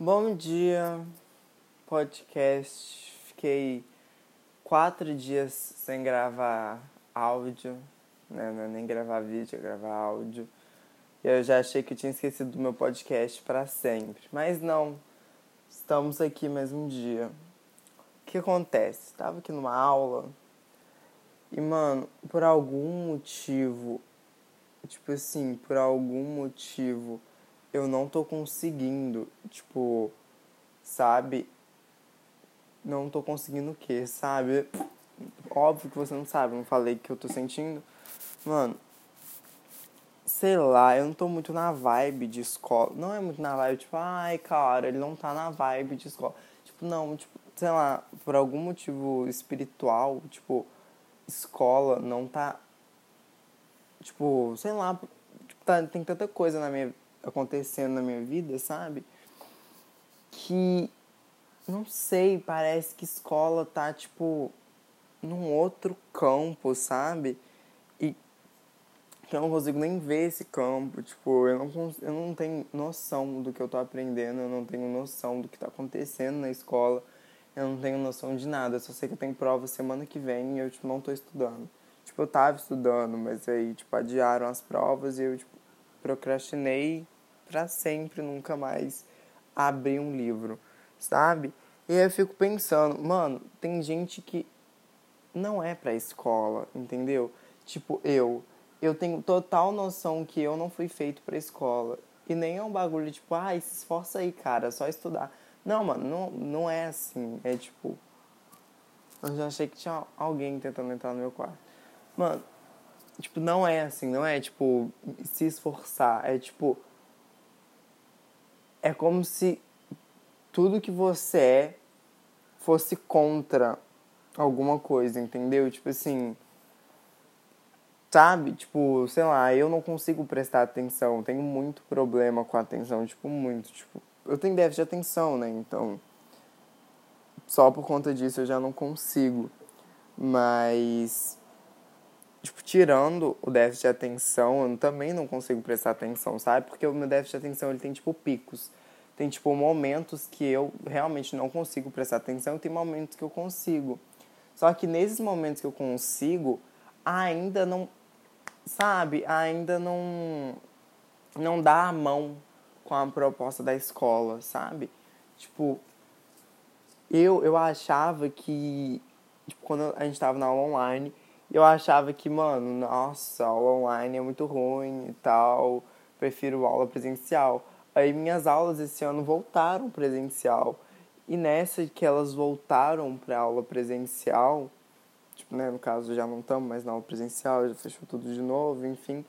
Bom dia, podcast. Fiquei quatro dias sem gravar áudio, né? Não é nem gravar vídeo, é gravar áudio. E eu já achei que tinha esquecido do meu podcast para sempre. Mas não, estamos aqui mais um dia. O que acontece? Estava aqui numa aula e, mano, por algum motivo, tipo assim, por algum motivo eu não tô conseguindo, tipo, sabe? Não tô conseguindo o quê, sabe? Óbvio que você não sabe, não falei que eu tô sentindo. Mano, sei lá, eu não tô muito na vibe de escola. Não é muito na vibe, tipo, ai, cara, ele não tá na vibe de escola. Tipo, não, tipo, sei lá, por algum motivo espiritual, tipo, escola não tá. Tipo, sei lá, tipo, tá, tem tanta coisa na minha acontecendo na minha vida, sabe? Que não sei, parece que escola tá tipo num outro campo, sabe? E que eu não consigo nem ver esse campo, tipo, eu não, eu não tenho noção do que eu tô aprendendo, eu não tenho noção do que tá acontecendo na escola, eu não tenho noção de nada, eu só sei que tenho prova semana que vem e eu, tipo, não tô estudando. Tipo, eu tava estudando, mas aí, tipo, adiaram as provas e eu, tipo, procrastinei para sempre, nunca mais abrir um livro, sabe? E aí eu fico pensando, mano, tem gente que não é pra escola, entendeu? Tipo, eu. Eu tenho total noção que eu não fui feito pra escola. E nem é um bagulho tipo, ai, ah, se esforça aí, cara, é só estudar. Não, mano, não, não é assim. É tipo. Eu já achei que tinha alguém tentando entrar no meu quarto. Mano, tipo, não é assim, não é tipo se esforçar. É tipo, é como se tudo que você é fosse contra alguma coisa, entendeu? Tipo assim, sabe? Tipo, sei lá, eu não consigo prestar atenção, tenho muito problema com a atenção, tipo, muito, tipo, eu tenho déficit de atenção, né? Então, só por conta disso eu já não consigo. Mas tirando o déficit de atenção, eu também não consigo prestar atenção, sabe? Porque o meu déficit de atenção, ele tem, tipo, picos. Tem, tipo, momentos que eu realmente não consigo prestar atenção e tem momentos que eu consigo. Só que nesses momentos que eu consigo, ainda não, sabe? Ainda não, não dá a mão com a proposta da escola, sabe? Tipo, eu, eu achava que, tipo, quando a gente tava na aula online, eu achava que, mano, nossa, aula online é muito ruim e tal, prefiro aula presencial. Aí minhas aulas esse ano voltaram presencial. E nessa que elas voltaram para aula presencial, tipo, né, no caso já não estamos mais na aula presencial, já fechou tudo de novo, enfim.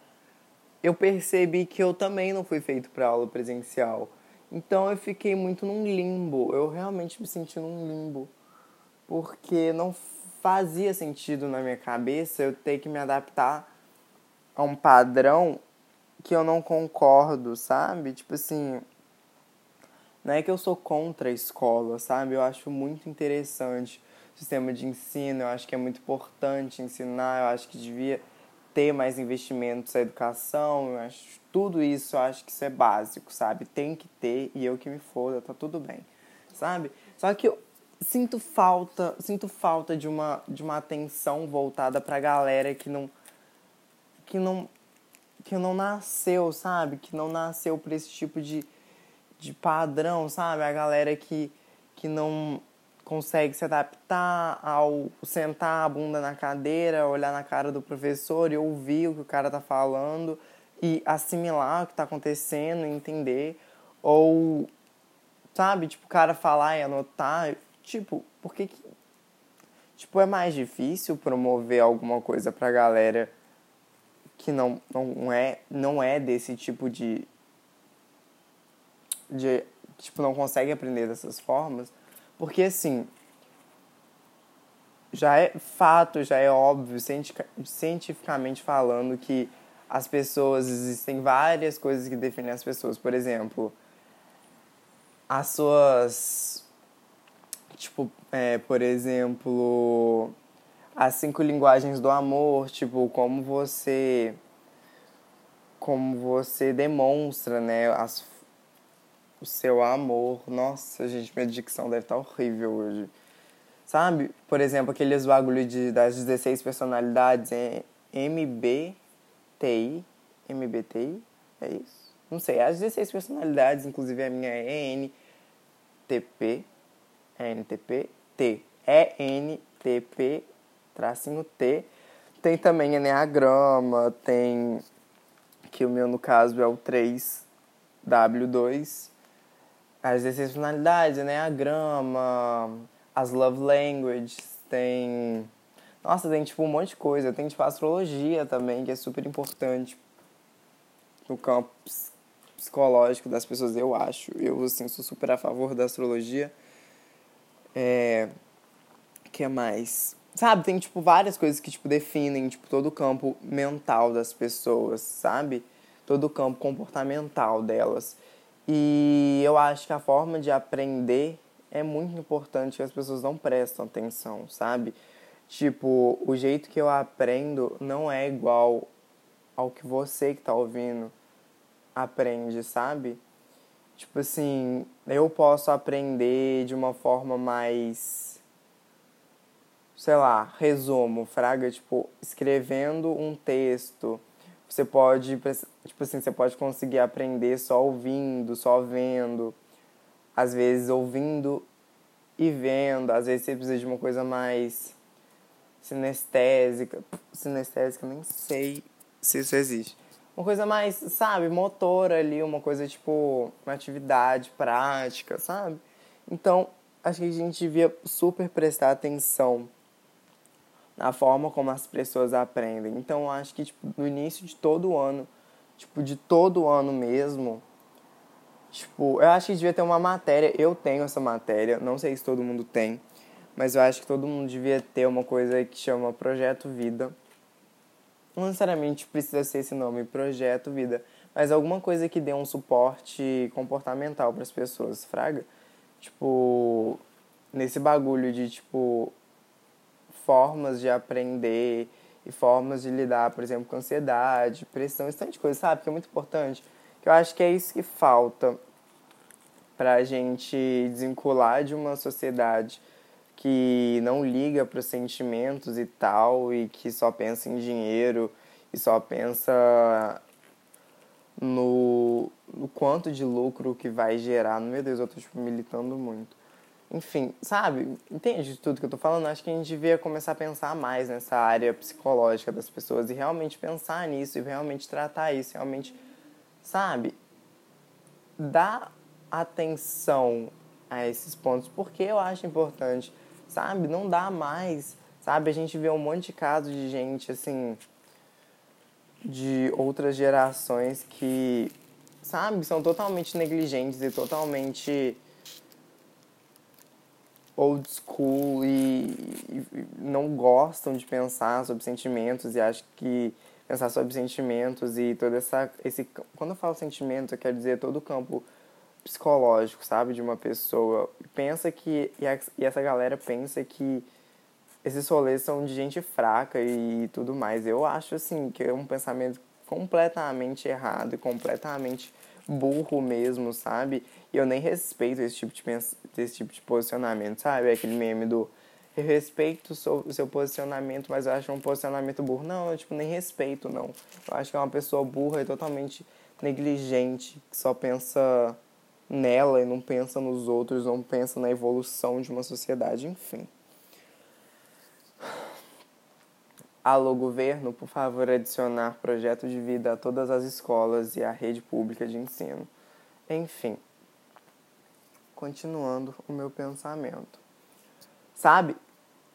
Eu percebi que eu também não fui feito para aula presencial. Então eu fiquei muito num limbo. Eu realmente me senti num limbo. Porque não fazia sentido na minha cabeça eu ter que me adaptar a um padrão que eu não concordo, sabe? Tipo assim, não é que eu sou contra a escola, sabe? Eu acho muito interessante o sistema de ensino, eu acho que é muito importante ensinar, eu acho que devia ter mais investimentos na educação, eu acho tudo isso, eu acho que isso é básico, sabe? Tem que ter e eu que me foda, tá tudo bem, sabe? Só que sinto falta, sinto falta de uma de uma atenção voltada pra galera que não que não que não nasceu, sabe? Que não nasceu por esse tipo de, de padrão, sabe? A galera que que não consegue se adaptar ao sentar a bunda na cadeira, olhar na cara do professor e ouvir o que o cara tá falando e assimilar o que tá acontecendo, entender ou sabe, tipo, o cara falar e anotar Tipo, por que, que tipo, é mais difícil promover alguma coisa pra galera que não, não é não é desse tipo de de tipo não consegue aprender dessas formas, porque assim, já é fato, já é óbvio, cientificamente falando, que as pessoas, existem várias coisas que definem as pessoas. Por exemplo, as suas Tipo, é, por exemplo, as cinco linguagens do amor, tipo, como você como você demonstra, né, as, o seu amor. Nossa, gente, minha dicção deve estar tá horrível hoje. Sabe? Por exemplo, aqueles bagulho de, das 16 personalidades é MBTI. MBTI? É isso? Não sei. As 16 personalidades, inclusive a minha é ENTP. NTP. T. É NTP, tracinho T. Tem também Enneagrama, tem que o meu no caso é o 3W2. As 16 personalidades, Enneagrama, as love languages, tem. Nossa, tem tipo um monte de coisa. Tem tipo astrologia também, que é super importante no campo psicológico das pessoas, eu acho. Eu, assim, sou super a favor da astrologia. É. que mais? Sabe, tem, tipo, várias coisas que, tipo, definem, tipo, todo o campo mental das pessoas, sabe? Todo o campo comportamental delas. E eu acho que a forma de aprender é muito importante que as pessoas não prestam atenção, sabe? Tipo, o jeito que eu aprendo não é igual ao que você que tá ouvindo aprende, sabe? Tipo assim, eu posso aprender de uma forma mais sei lá, resumo, fraga, tipo, escrevendo um texto. Você pode, tipo assim, você pode conseguir aprender só ouvindo, só vendo. Às vezes ouvindo e vendo, às vezes você precisa de uma coisa mais sinestésica. Sinestésica, nem sei se isso existe. Uma coisa mais, sabe, motora ali, uma coisa tipo, uma atividade prática, sabe? Então, acho que a gente devia super prestar atenção na forma como as pessoas aprendem. Então, acho que tipo, no início de todo ano, tipo, de todo ano mesmo, tipo, eu acho que devia ter uma matéria, eu tenho essa matéria, não sei se todo mundo tem, mas eu acho que todo mundo devia ter uma coisa que chama Projeto Vida. Não necessariamente precisa ser esse nome, Projeto Vida, mas alguma coisa que dê um suporte comportamental para as pessoas, fraga. Tipo, nesse bagulho de tipo formas de aprender e formas de lidar, por exemplo, com ansiedade, pressão, esse tanto de coisa, sabe? Que é muito importante. Que eu acho que é isso que falta para a gente desvincular de uma sociedade que não liga para os sentimentos e tal, e que só pensa em dinheiro e só pensa no, no quanto de lucro que vai gerar. Meu Deus, eu tô tipo, militando muito. Enfim, sabe? Entende tudo que eu tô falando? Acho que a gente devia começar a pensar mais nessa área psicológica das pessoas e realmente pensar nisso e realmente tratar isso, realmente, sabe? Dar atenção a esses pontos, porque eu acho importante, sabe? Não dá mais, sabe? A gente vê um monte de casos de gente, assim, de outras gerações que, sabe, são totalmente negligentes e totalmente old school e, e, não gostam de pensar sobre sentimentos e acho que pensar sobre sentimentos e toda essa esse quando eu falo sentimento eu quero dizer todo o campo psicológico sabe de uma pessoa pensa que e, essa galera pensa que esses rolês são de gente fraca e tudo mais eu acho assim que é um pensamento completamente errado e completamente burro mesmo, sabe? E eu nem respeito esse tipo de, esse tipo de posicionamento, sabe? É aquele meme do eu respeito o seu posicionamento, mas eu acho um posicionamento burro. Não, eu tipo, nem respeito, não. Eu acho que é uma pessoa burra e totalmente negligente, que só pensa nela e não pensa nos outros, não pensa na evolução de uma sociedade, enfim. Alô, governo, por favor, adicionar projeto de vida a todas as escolas e a rede pública de ensino. Enfim, continuando o meu pensamento. Sabe?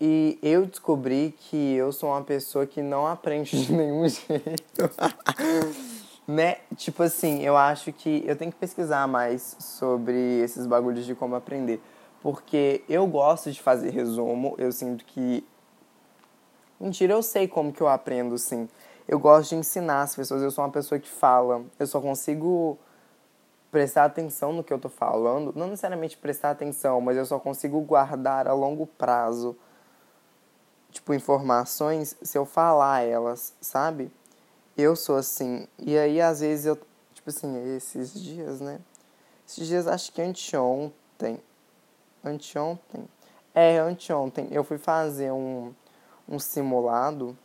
E eu descobri que eu sou uma pessoa que não aprende de nenhum jeito. Né? Tipo assim, eu acho que eu tenho que pesquisar mais sobre esses bagulhos de como aprender. Porque eu gosto de fazer resumo, eu sinto que Mentira, eu sei como que eu aprendo, sim. Eu gosto de ensinar as pessoas, eu sou uma pessoa que fala. Eu só consigo prestar atenção no que eu tô falando. Não necessariamente prestar atenção, mas eu só consigo guardar a longo prazo, tipo, informações se eu falar elas, sabe? Eu sou assim. E aí, às vezes, eu, tipo assim, esses dias, né? Esses dias, acho que anteontem. Anteontem? É, anteontem. Eu fui fazer um, um simulado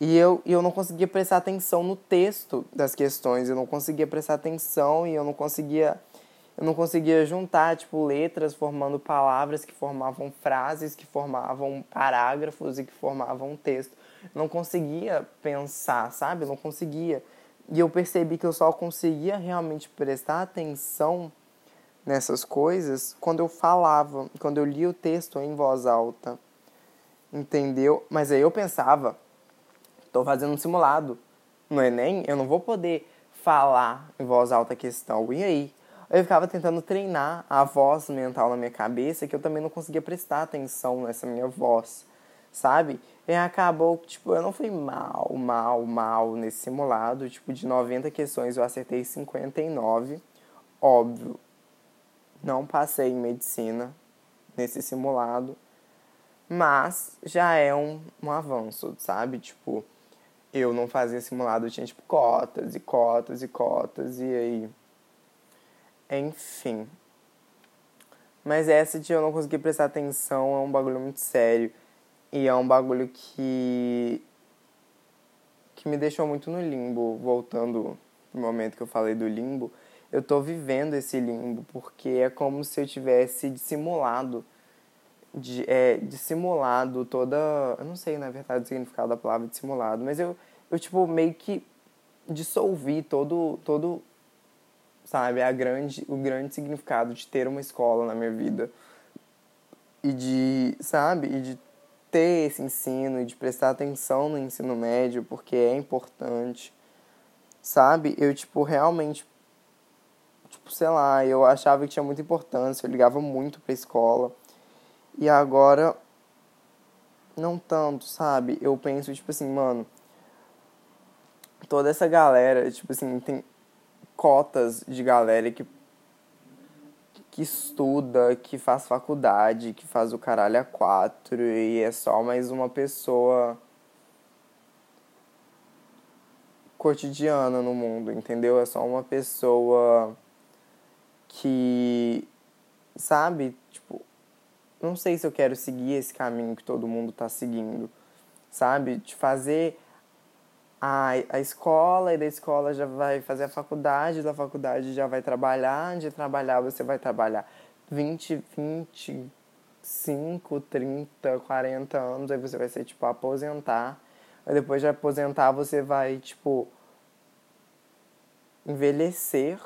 e eu, eu não conseguia prestar atenção no texto das questões. Eu não conseguia prestar atenção e eu não conseguia eu não conseguia juntar tipo letras formando palavras que formavam frases que formavam parágrafos e que formavam texto. Eu não conseguia pensar sabe? Eu não conseguia. E eu percebi que eu só conseguia realmente prestar atenção nessas coisas quando eu falava quando eu lia o texto em voz alta entendeu? Mas aí eu pensava estou fazendo um simulado no Enem eu não vou poder falar em voz alta a questão. E aí eu ficava tentando treinar a voz mental na minha cabeça, que eu também não conseguia prestar atenção nessa minha voz, sabe? E acabou, tipo, eu não fui mal, mal, mal nesse simulado. Tipo, de 90 questões eu acertei 59. Óbvio, não passei em medicina nesse simulado. Mas já é um, um avanço, sabe? Tipo, eu não fazia simulado, eu tinha, tipo, cotas e cotas e cotas, e aí enfim. Mas essa de eu não conseguir prestar atenção é um bagulho muito sério. E é um bagulho que. que me deixou muito no limbo. Voltando pro momento que eu falei do limbo, eu tô vivendo esse limbo, porque é como se eu tivesse dissimulado. De, é, dissimulado toda. Eu não sei, na verdade, o significado da palavra dissimulado, mas eu, eu tipo, meio que dissolvi todo, todo sabe? A grande, o grande significado de ter uma escola na minha vida. E de, sabe? E de ter esse ensino e de prestar atenção no ensino médio, porque é importante. Sabe? Eu, tipo, realmente. Tipo, sei lá, eu achava que tinha muita importância, eu ligava muito pra escola. E agora. Não tanto, sabe? Eu penso, tipo assim, mano. Toda essa galera, tipo assim, tem cotas de galera que, que estuda, que faz faculdade, que faz o caralho a quatro e é só mais uma pessoa cotidiana no mundo, entendeu? É só uma pessoa que, sabe, tipo, não sei se eu quero seguir esse caminho que todo mundo tá seguindo, sabe? De fazer a, a escola, e da escola já vai fazer a faculdade, da faculdade já vai trabalhar, de trabalhar você vai trabalhar 20, 25, 30, 40 anos, aí você vai ser, tipo, aposentar. Aí depois de aposentar você vai, tipo, envelhecer.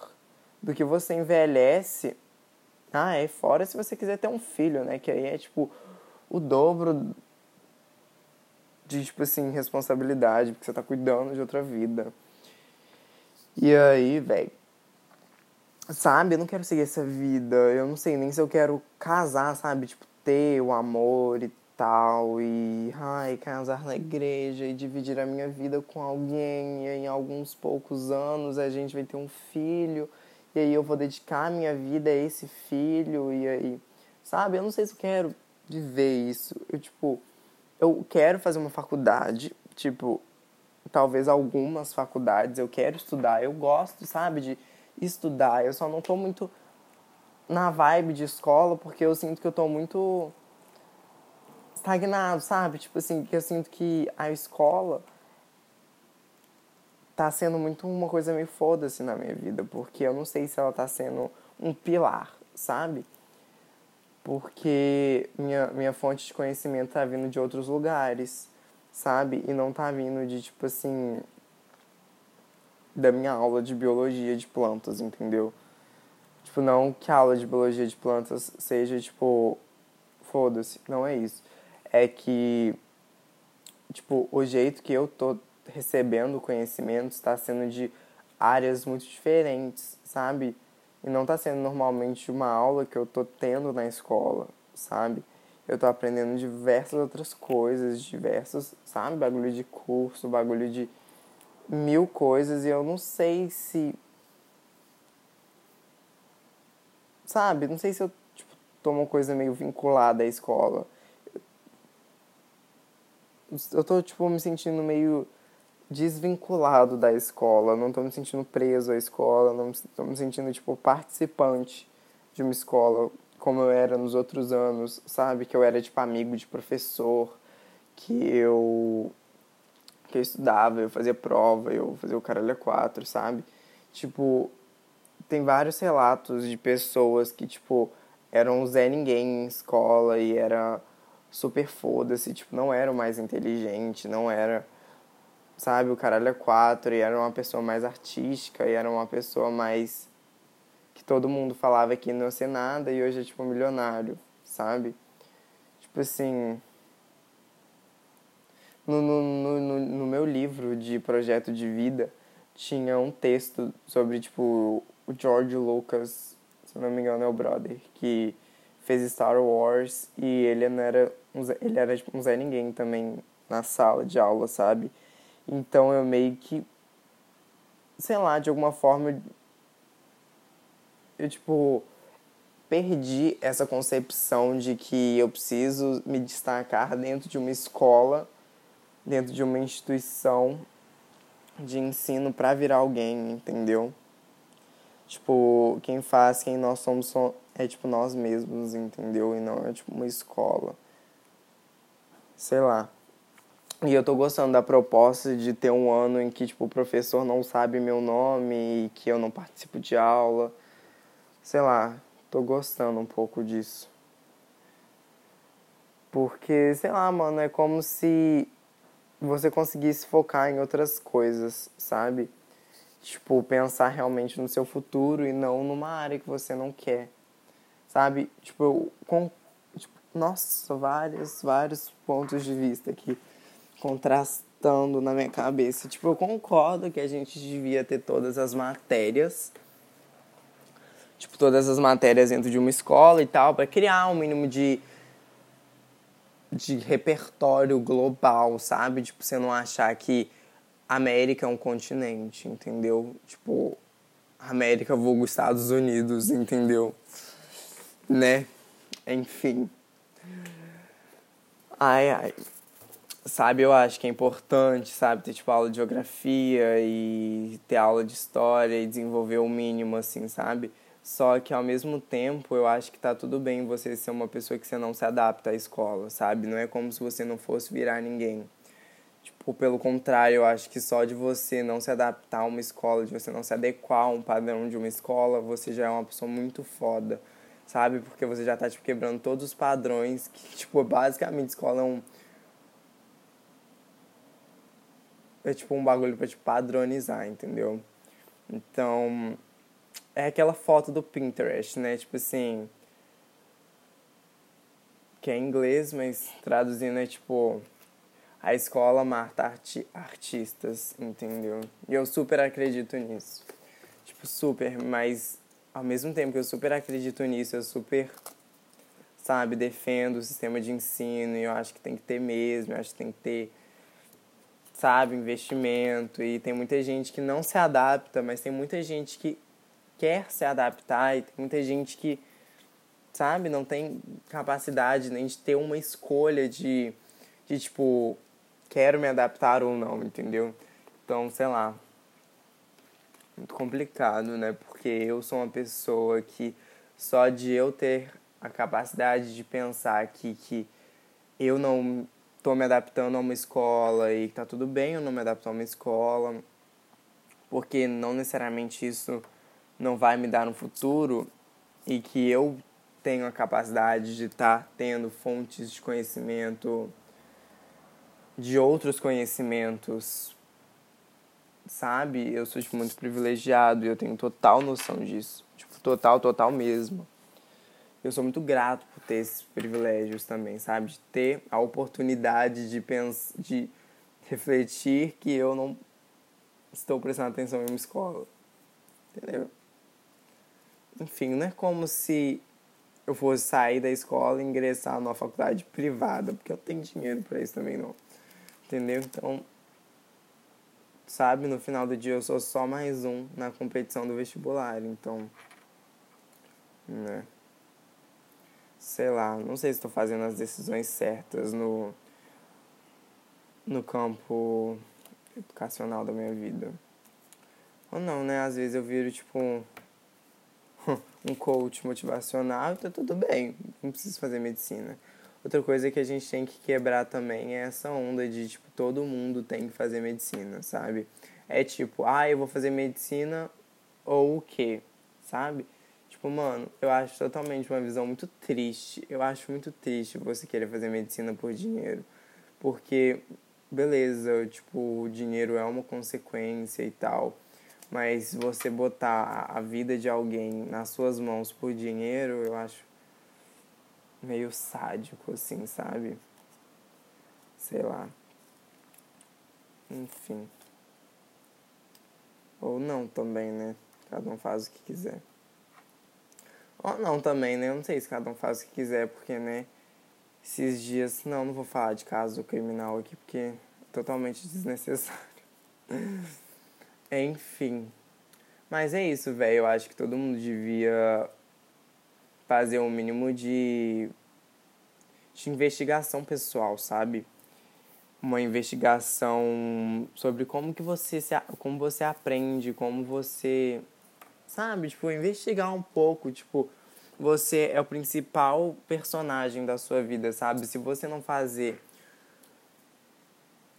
Do que você envelhece. Ah, é fora se você quiser ter um filho, né? Que aí é, tipo, o dobro de, tipo assim, responsabilidade, porque você tá cuidando de outra vida. E aí, velho. Sabe, eu não quero seguir essa vida. Eu não sei nem se eu quero casar, sabe? Tipo, ter o amor e tal. E, ai, casar na igreja e dividir a minha vida com alguém. E em alguns poucos anos a gente vai ter um filho. E aí eu vou dedicar a minha vida a esse filho. E aí, sabe? Eu não sei se eu quero viver isso. Eu, tipo, eu quero fazer uma faculdade, tipo, talvez algumas faculdades, eu quero estudar, eu gosto, sabe, de estudar, eu só não tô muito na vibe de escola porque eu sinto que eu tô muito estagnado, sabe? Tipo assim, que eu sinto que a escola tá sendo muito uma coisa meio foda-se na minha vida, porque eu não sei se ela tá sendo um pilar, sabe? Porque minha, minha fonte de conhecimento tá vindo de outros lugares, sabe? E não tá vindo de, tipo assim, da minha aula de biologia de plantas, entendeu? Tipo, não que a aula de biologia de plantas seja, tipo, foda-se, não é isso. É que, tipo, o jeito que eu tô recebendo conhecimento está sendo de áreas muito diferentes, sabe? E não está sendo normalmente uma aula que eu tô tendo na escola, sabe? Eu tô aprendendo diversas outras coisas, diversos, sabe? Bagulho de curso, bagulho de mil coisas e eu não sei se. Sabe? Não sei se eu tipo, tô uma coisa meio vinculada à escola. Eu tô, tipo, me sentindo meio desvinculado da escola, não tô me sentindo preso à escola, não tô me sentindo tipo participante de uma escola como eu era nos outros anos, sabe? Que eu era tipo amigo de professor, que eu que eu estudava, eu fazia prova, eu fazia o caralho quatro, sabe? Tipo, tem vários relatos de pessoas que, tipo, eram Zé Ninguém em escola e era super foda-se, tipo, não era o mais inteligente, não era, sabe, o caralho a quatro, e era uma pessoa mais artística, e era uma pessoa mais que todo mundo falava que não ia ser nada e hoje é, tipo, milionário, sabe? Tipo assim, no, no, no, no meu livro de projeto de vida tinha um texto sobre, tipo, o George Lucas, se não me engano é o brother, que fez Star Wars e ele não era ele era tipo um Zé Ninguém também na sala de aula, sabe? Então eu meio que sei lá, de alguma forma eu tipo perdi essa concepção de que eu preciso me destacar dentro de uma escola, dentro de uma instituição de ensino para virar alguém, entendeu? Tipo, quem faz quem nós somos é tipo nós mesmos, entendeu? E não é tipo uma escola. Sei lá. E eu tô gostando da proposta de ter um ano em que tipo o professor não sabe meu nome e que eu não participo de aula. Sei lá, tô gostando um pouco disso. Porque, sei lá, mano, é como se você conseguisse focar em outras coisas, sabe? Tipo, pensar realmente no seu futuro e não numa área que você não quer sabe? Tipo, com, tipo, nossa, vários, vários pontos de vista aqui contrastando na minha cabeça. Tipo, eu concordo que a gente devia ter todas as matérias, tipo, todas as matérias dentro de uma escola e tal, para criar um mínimo de de repertório global, sabe? Tipo, você não achar que América é um continente, entendeu? Tipo, América vulgo Estados Unidos, entendeu? né? Enfim. Ai, ai. Sabe, eu acho que é importante, sabe, ter tipo aula de geografia e ter aula de história e desenvolver o mínimo, assim, sabe? Só que ao mesmo tempo eu acho que tá tudo bem você ser uma pessoa que você não se adapta à escola, sabe? Não é como se você não fosse virar ninguém. Tipo, pelo contrário, eu acho que só de você não se adaptar a uma escola, de você não se adequar a um padrão de uma escola, você já é uma pessoa muito foda sabe? Porque você já tá, tipo, quebrando todos os padrões que, tipo, basicamente escola é um... É, tipo, um bagulho pra, tipo, padronizar, entendeu? Então, é aquela foto do Pinterest, né? Tipo assim... Que é em inglês, mas traduzindo é, tipo... A escola mata arti artistas, entendeu? E eu super acredito nisso. Tipo, super, mas ao mesmo tempo que eu super acredito nisso, eu super, sabe, defendo o sistema de ensino e eu acho que tem que ter mesmo, eu acho que tem que ter, sabe, investimento e tem muita gente que não se adapta, mas tem muita gente que quer se adaptar e tem muita gente que, sabe, não tem capacidade nem de ter uma escolha de, de tipo, quero me adaptar ou não, entendeu? Então, sei lá, muito complicado, né? Porque eu sou uma pessoa que só de eu ter a capacidade de pensar que, que eu não tô me adaptando a uma escola e tá tudo bem eu não me adaptar a uma escola, porque não necessariamente isso não vai me dar um futuro e que eu tenho a capacidade de estar tá tendo fontes de conhecimento de outros conhecimentos sabe? Eu sou tipo, muito privilegiado e eu tenho total noção disso. Tipo, total, total mesmo. Eu sou muito grato por ter esses privilégios também, sabe? De ter a oportunidade de pensar, de refletir que eu não estou prestando atenção em uma escola. Entendeu? Enfim, não é como se eu fosse sair da escola e ingressar numa faculdade privada, porque eu tenho dinheiro para isso também não. Entendeu? Então, sabe? No final do dia eu sou só mais um na competição do vestibular, então. Né? Sei lá, não sei se estou fazendo as decisões certas no, no campo educacional da minha vida. Ou não, né? Às vezes eu viro tipo um, um coach motivacional e tá tudo bem, não preciso fazer medicina. Outra coisa que a gente tem que quebrar também é essa onda de tipo todo mundo tem que fazer medicina, sabe? É tipo, ah, eu vou fazer medicina ou o quê? Sabe? Tipo, mano, eu acho totalmente uma visão muito triste. Eu acho muito triste você querer fazer medicina por dinheiro. Porque, beleza, tipo, o dinheiro é uma consequência e tal. Mas você botar a vida de alguém nas suas mãos por dinheiro, eu acho meio sádico, assim, sabe? Sei lá. Enfim. Ou não também, né? Cada um faz o que quiser. Ou não também, né? Eu não sei se cada um faz o que quiser, porque, né? Esses dias. Não, não vou falar de caso criminal aqui, porque é totalmente desnecessário. Enfim. Mas é isso, velho. Eu acho que todo mundo devia fazer um mínimo de, de investigação pessoal, sabe? Uma investigação sobre como que você se, como você aprende, como você sabe, tipo, investigar um pouco, tipo, você é o principal personagem da sua vida, sabe? Se você não fazer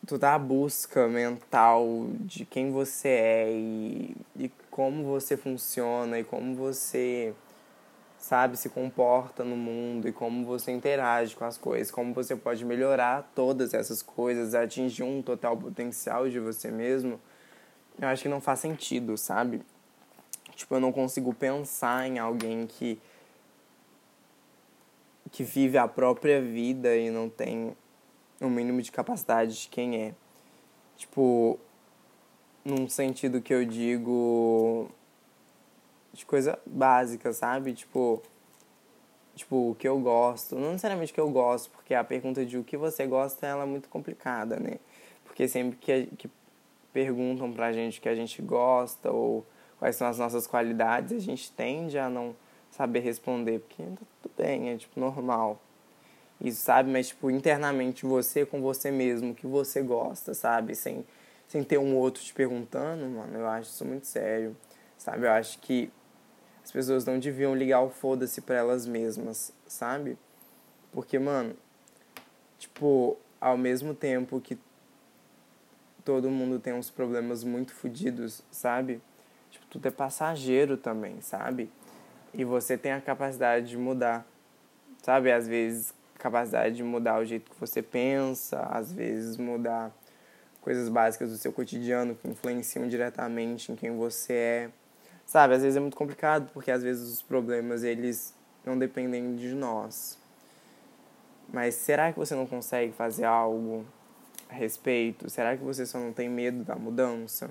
toda a busca mental de quem você é e, e como você funciona e como você sabe, se comporta no mundo e como você interage com as coisas, como você pode melhorar todas essas coisas, atingir um total potencial de você mesmo, eu acho que não faz sentido, sabe? Tipo, eu não consigo pensar em alguém que que vive a própria vida e não tem o um mínimo de capacidade de quem é. Tipo, num sentido que eu digo de coisa básica, sabe? Tipo, tipo, o que eu gosto. Não necessariamente o que eu gosto, porque a pergunta de o que você gosta ela é muito complicada, né? Porque sempre que, que perguntam pra gente o que a gente gosta ou quais são as nossas qualidades, a gente tende a não saber responder, porque tá tudo bem, é tipo normal. Isso, sabe? Mas, tipo, internamente você com você mesmo, que você gosta, sabe? Sem, sem ter um outro te perguntando, mano, eu acho isso muito sério, sabe? Eu acho que as pessoas não deviam ligar o foda-se pra elas mesmas, sabe? Porque, mano, tipo, ao mesmo tempo que todo mundo tem uns problemas muito fodidos, sabe? Tudo é passageiro também, sabe? E você tem a capacidade de mudar, sabe? Às vezes, capacidade de mudar o jeito que você pensa, às vezes mudar coisas básicas do seu cotidiano que influenciam diretamente em quem você é. Sabe, às vezes é muito complicado porque às vezes os problemas eles não dependem de nós. Mas será que você não consegue fazer algo a respeito? Será que você só não tem medo da mudança?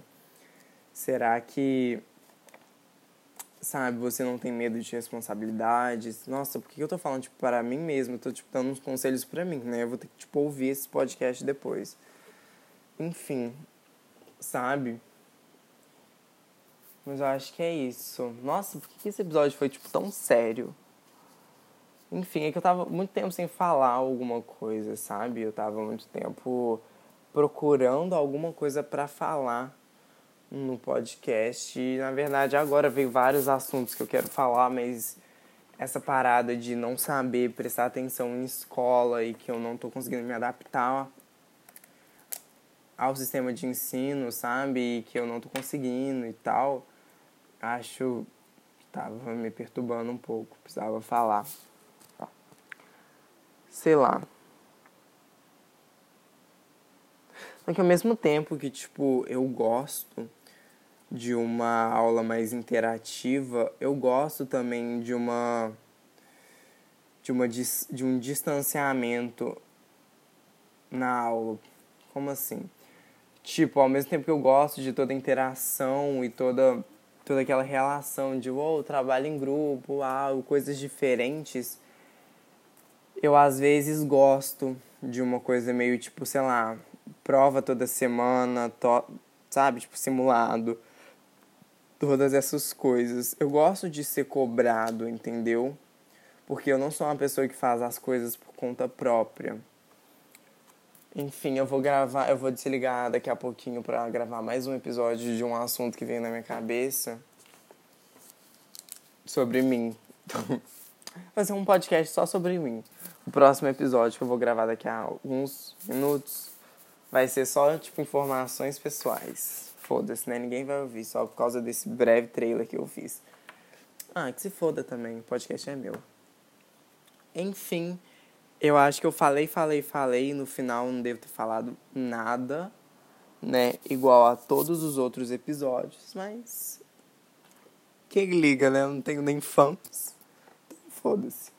Será que sabe, você não tem medo de responsabilidades? Nossa, por que eu tô falando tipo para mim mesmo? Eu tô tipo dando uns conselhos para mim, né? Eu vou ter que tipo ouvir esse podcast depois. Enfim, sabe? Mas eu acho que é isso. Nossa, por que esse episódio foi, tipo, tão sério? Enfim, é que eu tava muito tempo sem falar alguma coisa, sabe? Eu tava muito tempo procurando alguma coisa para falar no podcast. E, na verdade, agora veio vários assuntos que eu quero falar, mas essa parada de não saber prestar atenção em escola e que eu não tô conseguindo me adaptar ao sistema de ensino, sabe? E que eu não tô conseguindo e tal acho que estava me perturbando um pouco, precisava falar. Sei lá. Só que ao mesmo tempo que, tipo, eu gosto de uma aula mais interativa, eu gosto também de uma de uma de um distanciamento na aula. Como assim? Tipo, ao mesmo tempo que eu gosto de toda a interação e toda toda aquela relação de oh, trabalho em grupo, ah, coisas diferentes, eu às vezes gosto de uma coisa meio tipo, sei lá, prova toda semana, to, sabe, tipo simulado, todas essas coisas. Eu gosto de ser cobrado, entendeu? Porque eu não sou uma pessoa que faz as coisas por conta própria. Enfim, eu vou gravar, eu vou desligar daqui a pouquinho para gravar mais um episódio de um assunto que veio na minha cabeça sobre mim. Vai ser um podcast só sobre mim. O próximo episódio que eu vou gravar daqui a alguns minutos vai ser só, tipo, informações pessoais. Foda-se, né? Ninguém vai ouvir só por causa desse breve trailer que eu fiz. Ah, que se foda também. O podcast é meu. Enfim, eu acho que eu falei, falei, falei. E no final não devo ter falado nada, né? Igual a todos os outros episódios. Mas. Quem liga, né? Eu não tenho nem fãs. Então, foda-se.